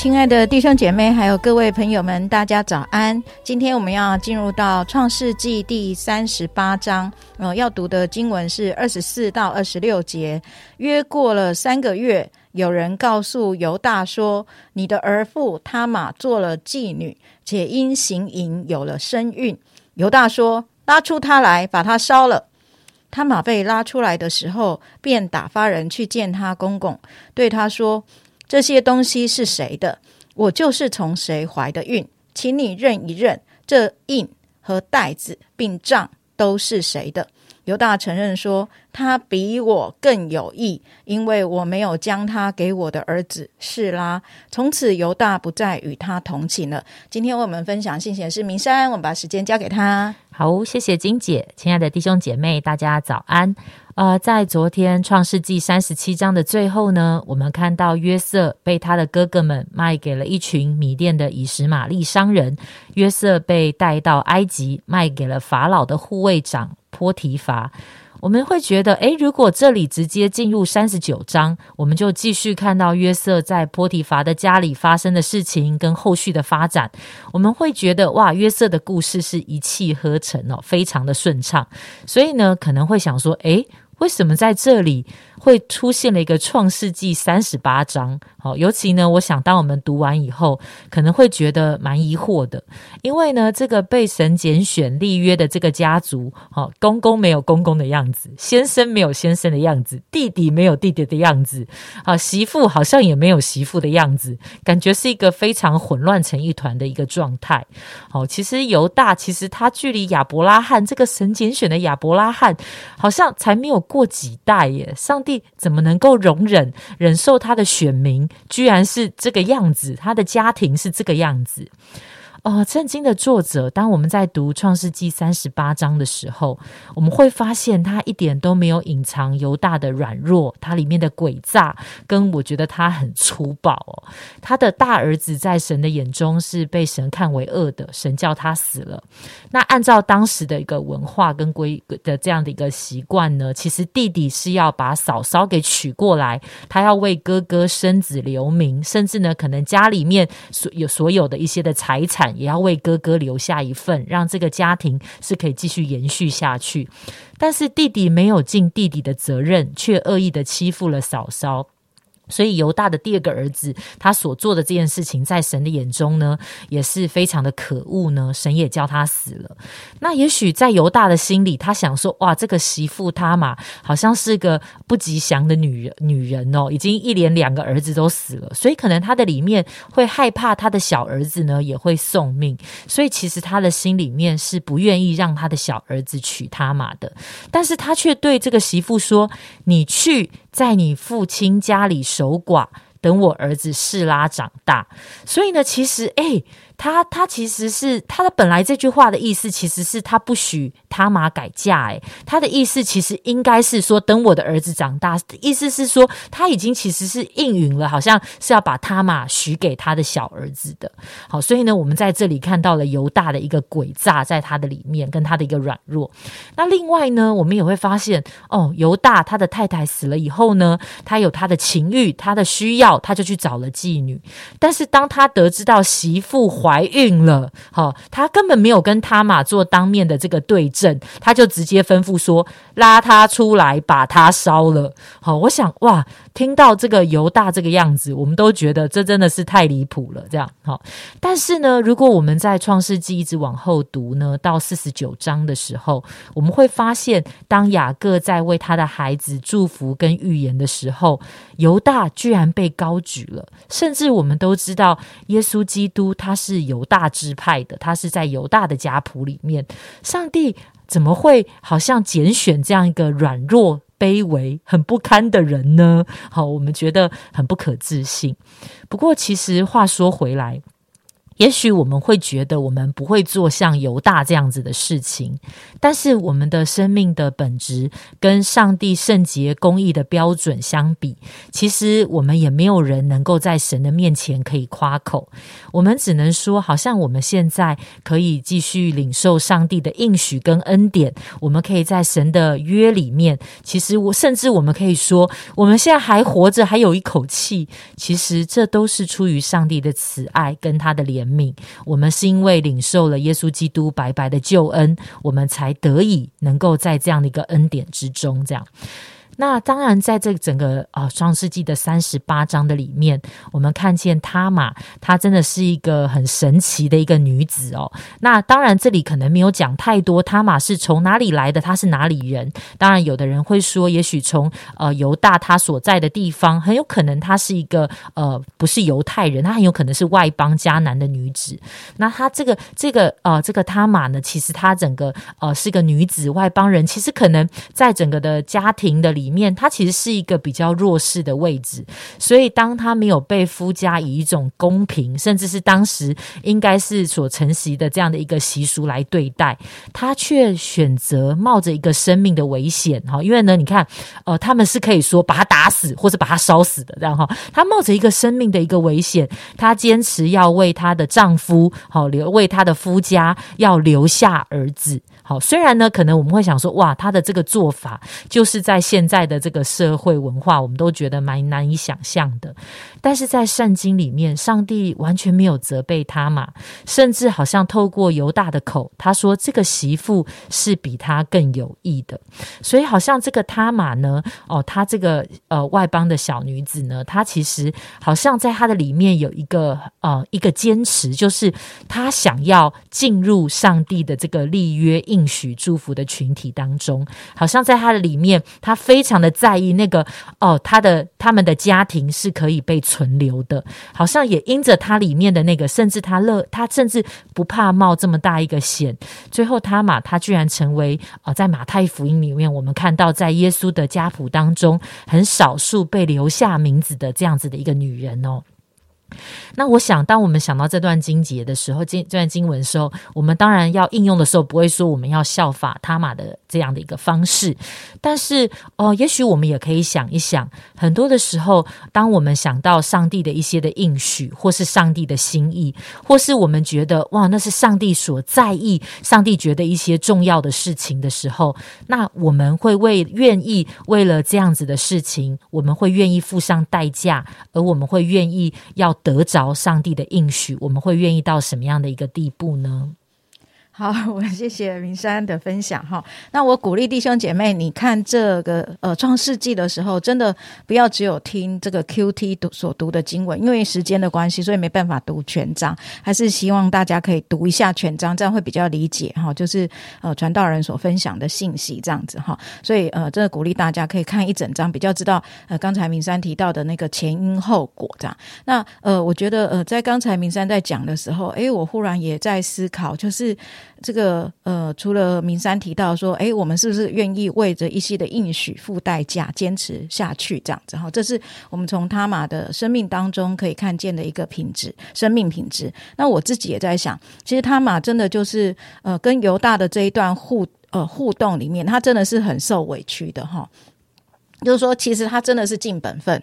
亲爱的弟兄姐妹，还有各位朋友们，大家早安！今天我们要进入到创世纪第三十八章，呃，要读的经文是二十四到二十六节。约过了三个月，有人告诉犹大说：“你的儿妇他玛做了妓女，且因行淫有了身孕。”犹大说：“拉出他来，把他烧了。”他玛被拉出来的时候，便打发人去见他公公，对他说。这些东西是谁的？我就是从谁怀的孕，请你认一认，这印和袋子并账都是谁的？犹大承认说，他比我更有意，因为我没有将他给我的儿子示拉。从此，犹大不再与他同寝了。今天为我们分享信息的是明山，我们把时间交给他。好，谢谢金姐，亲爱的弟兄姐妹，大家早安。呃，在昨天创世纪三十七章的最后呢，我们看到约瑟被他的哥哥们卖给了一群米甸的以实玛利商人，约瑟被带到埃及，卖给了法老的护卫长波提乏。我们会觉得，诶，如果这里直接进入三十九章，我们就继续看到约瑟在波提乏的家里发生的事情跟后续的发展，我们会觉得，哇，约瑟的故事是一气呵成哦，非常的顺畅。所以呢，可能会想说，诶，为什么在这里？会出现了一个创世纪三十八章，好，尤其呢，我想当我们读完以后，可能会觉得蛮疑惑的，因为呢，这个被神拣选立约的这个家族，好，公公没有公公的样子，先生没有先生的样子，弟弟没有弟弟的样子，啊，媳妇好像也没有媳妇的样子，感觉是一个非常混乱成一团的一个状态。好，其实犹大其实他距离亚伯拉罕这个神拣选的亚伯拉罕，好像才没有过几代耶，上帝。怎么能够容忍忍受他的选民居然是这个样子？他的家庭是这个样子？哦，圣经的作者，当我们在读创世纪三十八章的时候，我们会发现他一点都没有隐藏犹大的软弱，他里面的诡诈，跟我觉得他很粗暴哦。他的大儿子在神的眼中是被神看为恶的，神叫他死了。那按照当时的一个文化跟规的这样的一个习惯呢，其实弟弟是要把嫂嫂给娶过来，他要为哥哥生子留名，甚至呢，可能家里面所有所有的一些的财产。也要为哥哥留下一份，让这个家庭是可以继续延续下去。但是弟弟没有尽弟弟的责任，却恶意的欺负了嫂嫂。所以犹大的第二个儿子，他所做的这件事情，在神的眼中呢，也是非常的可恶呢。神也叫他死了。那也许在犹大的心里，他想说：哇，这个媳妇他嘛，好像是个不吉祥的女人，女人哦，已经一连两个儿子都死了，所以可能他的里面会害怕他的小儿子呢也会送命。所以其实他的心里面是不愿意让他的小儿子娶他嘛的。但是他却对这个媳妇说：你去。在你父亲家里守寡，等我儿子示拉长大。所以呢，其实，哎。他他其实是他的本来这句话的意思，其实是他不许他玛改嫁。哎，他的意思其实应该是说，等我的儿子长大，意思是说他已经其实是应允了，好像是要把他玛许给他的小儿子的。好，所以呢，我们在这里看到了犹大的一个诡诈，在他的里面跟他的一个软弱。那另外呢，我们也会发现，哦，犹大他的太太死了以后呢，他有他的情欲，他的需要，他就去找了妓女。但是当他得知到媳妇怀孕了，好，他根本没有跟他妈做当面的这个对证，他就直接吩咐说拉他出来，把他烧了。好，我想哇，听到这个犹大这个样子，我们都觉得这真的是太离谱了。这样好，但是呢，如果我们在创世纪一直往后读呢，到四十九章的时候，我们会发现，当雅各在为他的孩子祝福跟预言的时候，犹大居然被高举了，甚至我们都知道，耶稣基督他是。犹大支派的，他是在犹大的家谱里面。上帝怎么会好像拣选这样一个软弱、卑微、很不堪的人呢？好，我们觉得很不可置信。不过，其实话说回来。也许我们会觉得我们不会做像犹大这样子的事情，但是我们的生命的本质跟上帝圣洁公义的标准相比，其实我们也没有人能够在神的面前可以夸口。我们只能说，好像我们现在可以继续领受上帝的应许跟恩典，我们可以在神的约里面。其实我甚至我们可以说，我们现在还活着，还有一口气。其实这都是出于上帝的慈爱跟他的怜。命，我们是因为领受了耶稣基督白白的救恩，我们才得以能够在这样的一个恩典之中，这样。那当然，在这整个啊《创世纪》的三十八章的里面，我们看见他玛，她真的是一个很神奇的一个女子哦。那当然，这里可能没有讲太多，他玛是从哪里来的，她是哪里人？当然，有的人会说，也许从呃犹大他所在的地方，很有可能她是一个呃不是犹太人，她很有可能是外邦迦南的女子。那她这个这个呃这个他玛呢，其实她整个呃是个女子外邦人，其实可能在整个的家庭的里。面，他其实是一个比较弱势的位置，所以当他没有被夫家以一种公平，甚至是当时应该是所承袭的这样的一个习俗来对待，他却选择冒着一个生命的危险哈。因为呢，你看，呃，他们是可以说把他打死，或者把他烧死的，这样哈。他冒着一个生命的一个危险，他坚持要为他的丈夫好留，为他的夫家要留下儿子。好，虽然呢，可能我们会想说，哇，他的这个做法就是在现在的这个社会文化，我们都觉得蛮难以想象的。但是在圣经里面，上帝完全没有责备他嘛，甚至好像透过犹大的口，他说这个媳妇是比他更有益的。所以好像这个他玛呢，哦，他这个呃外邦的小女子呢，她其实好像在她的里面有一个呃一个坚持，就是她想要进入上帝的这个立约应许祝福的群体当中，好像在她的里面，她非非常的在意那个哦，他的他们的家庭是可以被。存留的，好像也因着他里面的那个，甚至他乐，他甚至不怕冒这么大一个险。最后，他嘛他居然成为啊，在马太福音里面，我们看到在耶稣的家谱当中，很少数被留下名字的这样子的一个女人哦。那我想，当我们想到这段经节的时候，经这段经文的时候，我们当然要应用的时候，不会说我们要效法他玛的这样的一个方式。但是，哦，也许我们也可以想一想，很多的时候，当我们想到上帝的一些的应许，或是上帝的心意，或是我们觉得哇，那是上帝所在意，上帝觉得一些重要的事情的时候，那我们会为愿意为了这样子的事情，我们会愿意付上代价，而我们会愿意要。得着上帝的应许，我们会愿意到什么样的一个地步呢？好，我谢谢明山的分享哈。那我鼓励弟兄姐妹，你看这个呃创世纪的时候，真的不要只有听这个 Q T 读所读的经文，因为时间的关系，所以没办法读全章。还是希望大家可以读一下全章，这样会比较理解哈。就是呃传道人所分享的信息这样子哈。所以呃，真的鼓励大家可以看一整章，比较知道呃刚才明山提到的那个前因后果这样。那呃，我觉得呃在刚才明山在讲的时候，哎，我忽然也在思考，就是。这个呃，除了明山提到说，哎，我们是不是愿意为着一些的应许付代价，坚持下去这样子？哈，这是我们从他马的生命当中可以看见的一个品质，生命品质。那我自己也在想，其实他马真的就是呃，跟犹大的这一段互呃互动里面，他真的是很受委屈的哈。就是说，其实他真的是尽本分，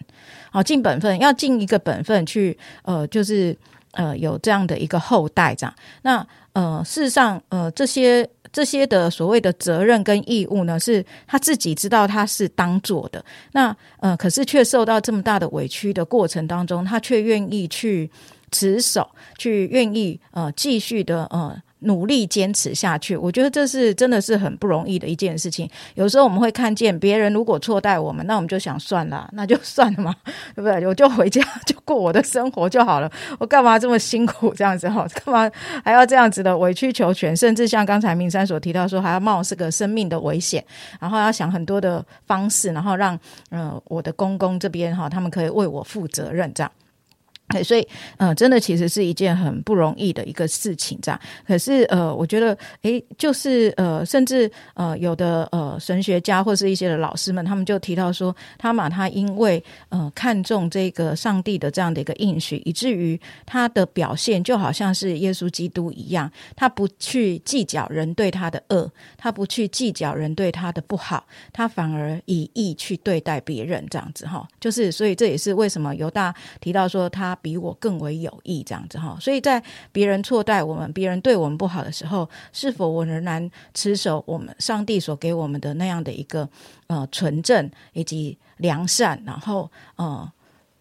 好尽本分，要尽一个本分去呃，就是呃，有这样的一个后代这样。那呃，事实上，呃，这些这些的所谓的责任跟义务呢，是他自己知道他是当做的。那呃，可是却受到这么大的委屈的过程当中，他却愿意去持守，去愿意呃继续的呃。努力坚持下去，我觉得这是真的是很不容易的一件事情。有时候我们会看见别人如果错待我们，那我们就想算了，那就算了嘛，对不对？我就回家就过我的生活就好了。我干嘛这么辛苦这样子哈？干嘛还要这样子的委曲求全？甚至像刚才明山所提到说，还要冒这个生命的危险，然后要想很多的方式，然后让呃我的公公这边哈，他们可以为我负责任这样。对，所以，呃，真的其实是一件很不容易的一个事情，这样。可是，呃，我觉得，诶，就是呃，甚至呃，有的呃，神学家或是一些的老师们，他们就提到说，他嘛他因为呃看重这个上帝的这样的一个应许，以至于他的表现就好像是耶稣基督一样，他不去计较人对他的恶，他不去计较人对他的不好，他反而以义去对待别人，这样子哈。就是，所以这也是为什么犹大提到说他。比我更为有益，这样子哈，所以在别人错待我们、别人对我们不好的时候，是否我仍然持守我们上帝所给我们的那样的一个呃纯正以及良善，然后呃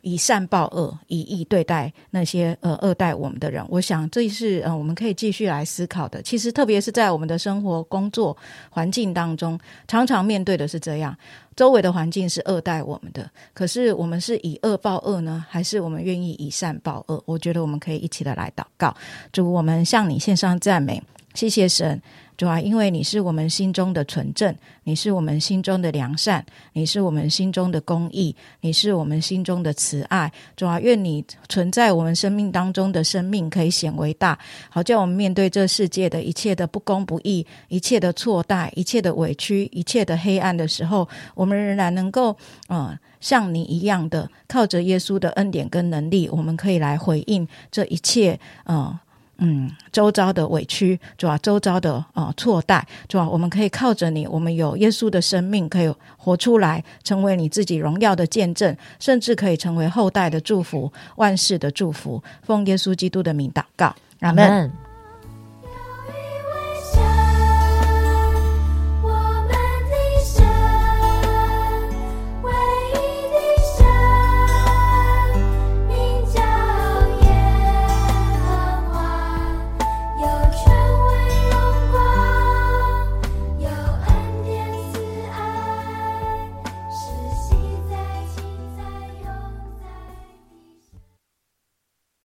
以善报恶，以义对待那些呃恶待我们的人？我想这是呃我们可以继续来思考的。其实特别是在我们的生活、工作环境当中，常常面对的是这样。周围的环境是恶待我们的，可是我们是以恶报恶呢，还是我们愿意以善报恶？我觉得我们可以一起的来祷告，主，我们向你献上赞美，谢谢神。主啊，因为你是我们心中的纯正，你是我们心中的良善，你是我们心中的公义，你是我们心中的慈爱。主啊，愿你存在我们生命当中的生命可以显为大，好叫我们面对这世界的一切的不公不义、一切的错待、一切的委屈、一切的黑暗的时候，我们仍然能够，嗯，像你一样的靠着耶稣的恩典跟能力，我们可以来回应这一切，嗯。嗯，周遭的委屈，主要，周遭的啊错待，主要，我们可以靠着你，我们有耶稣的生命，可以活出来，成为你自己荣耀的见证，甚至可以成为后代的祝福，万世的祝福。奉耶稣基督的名祷告，阿门。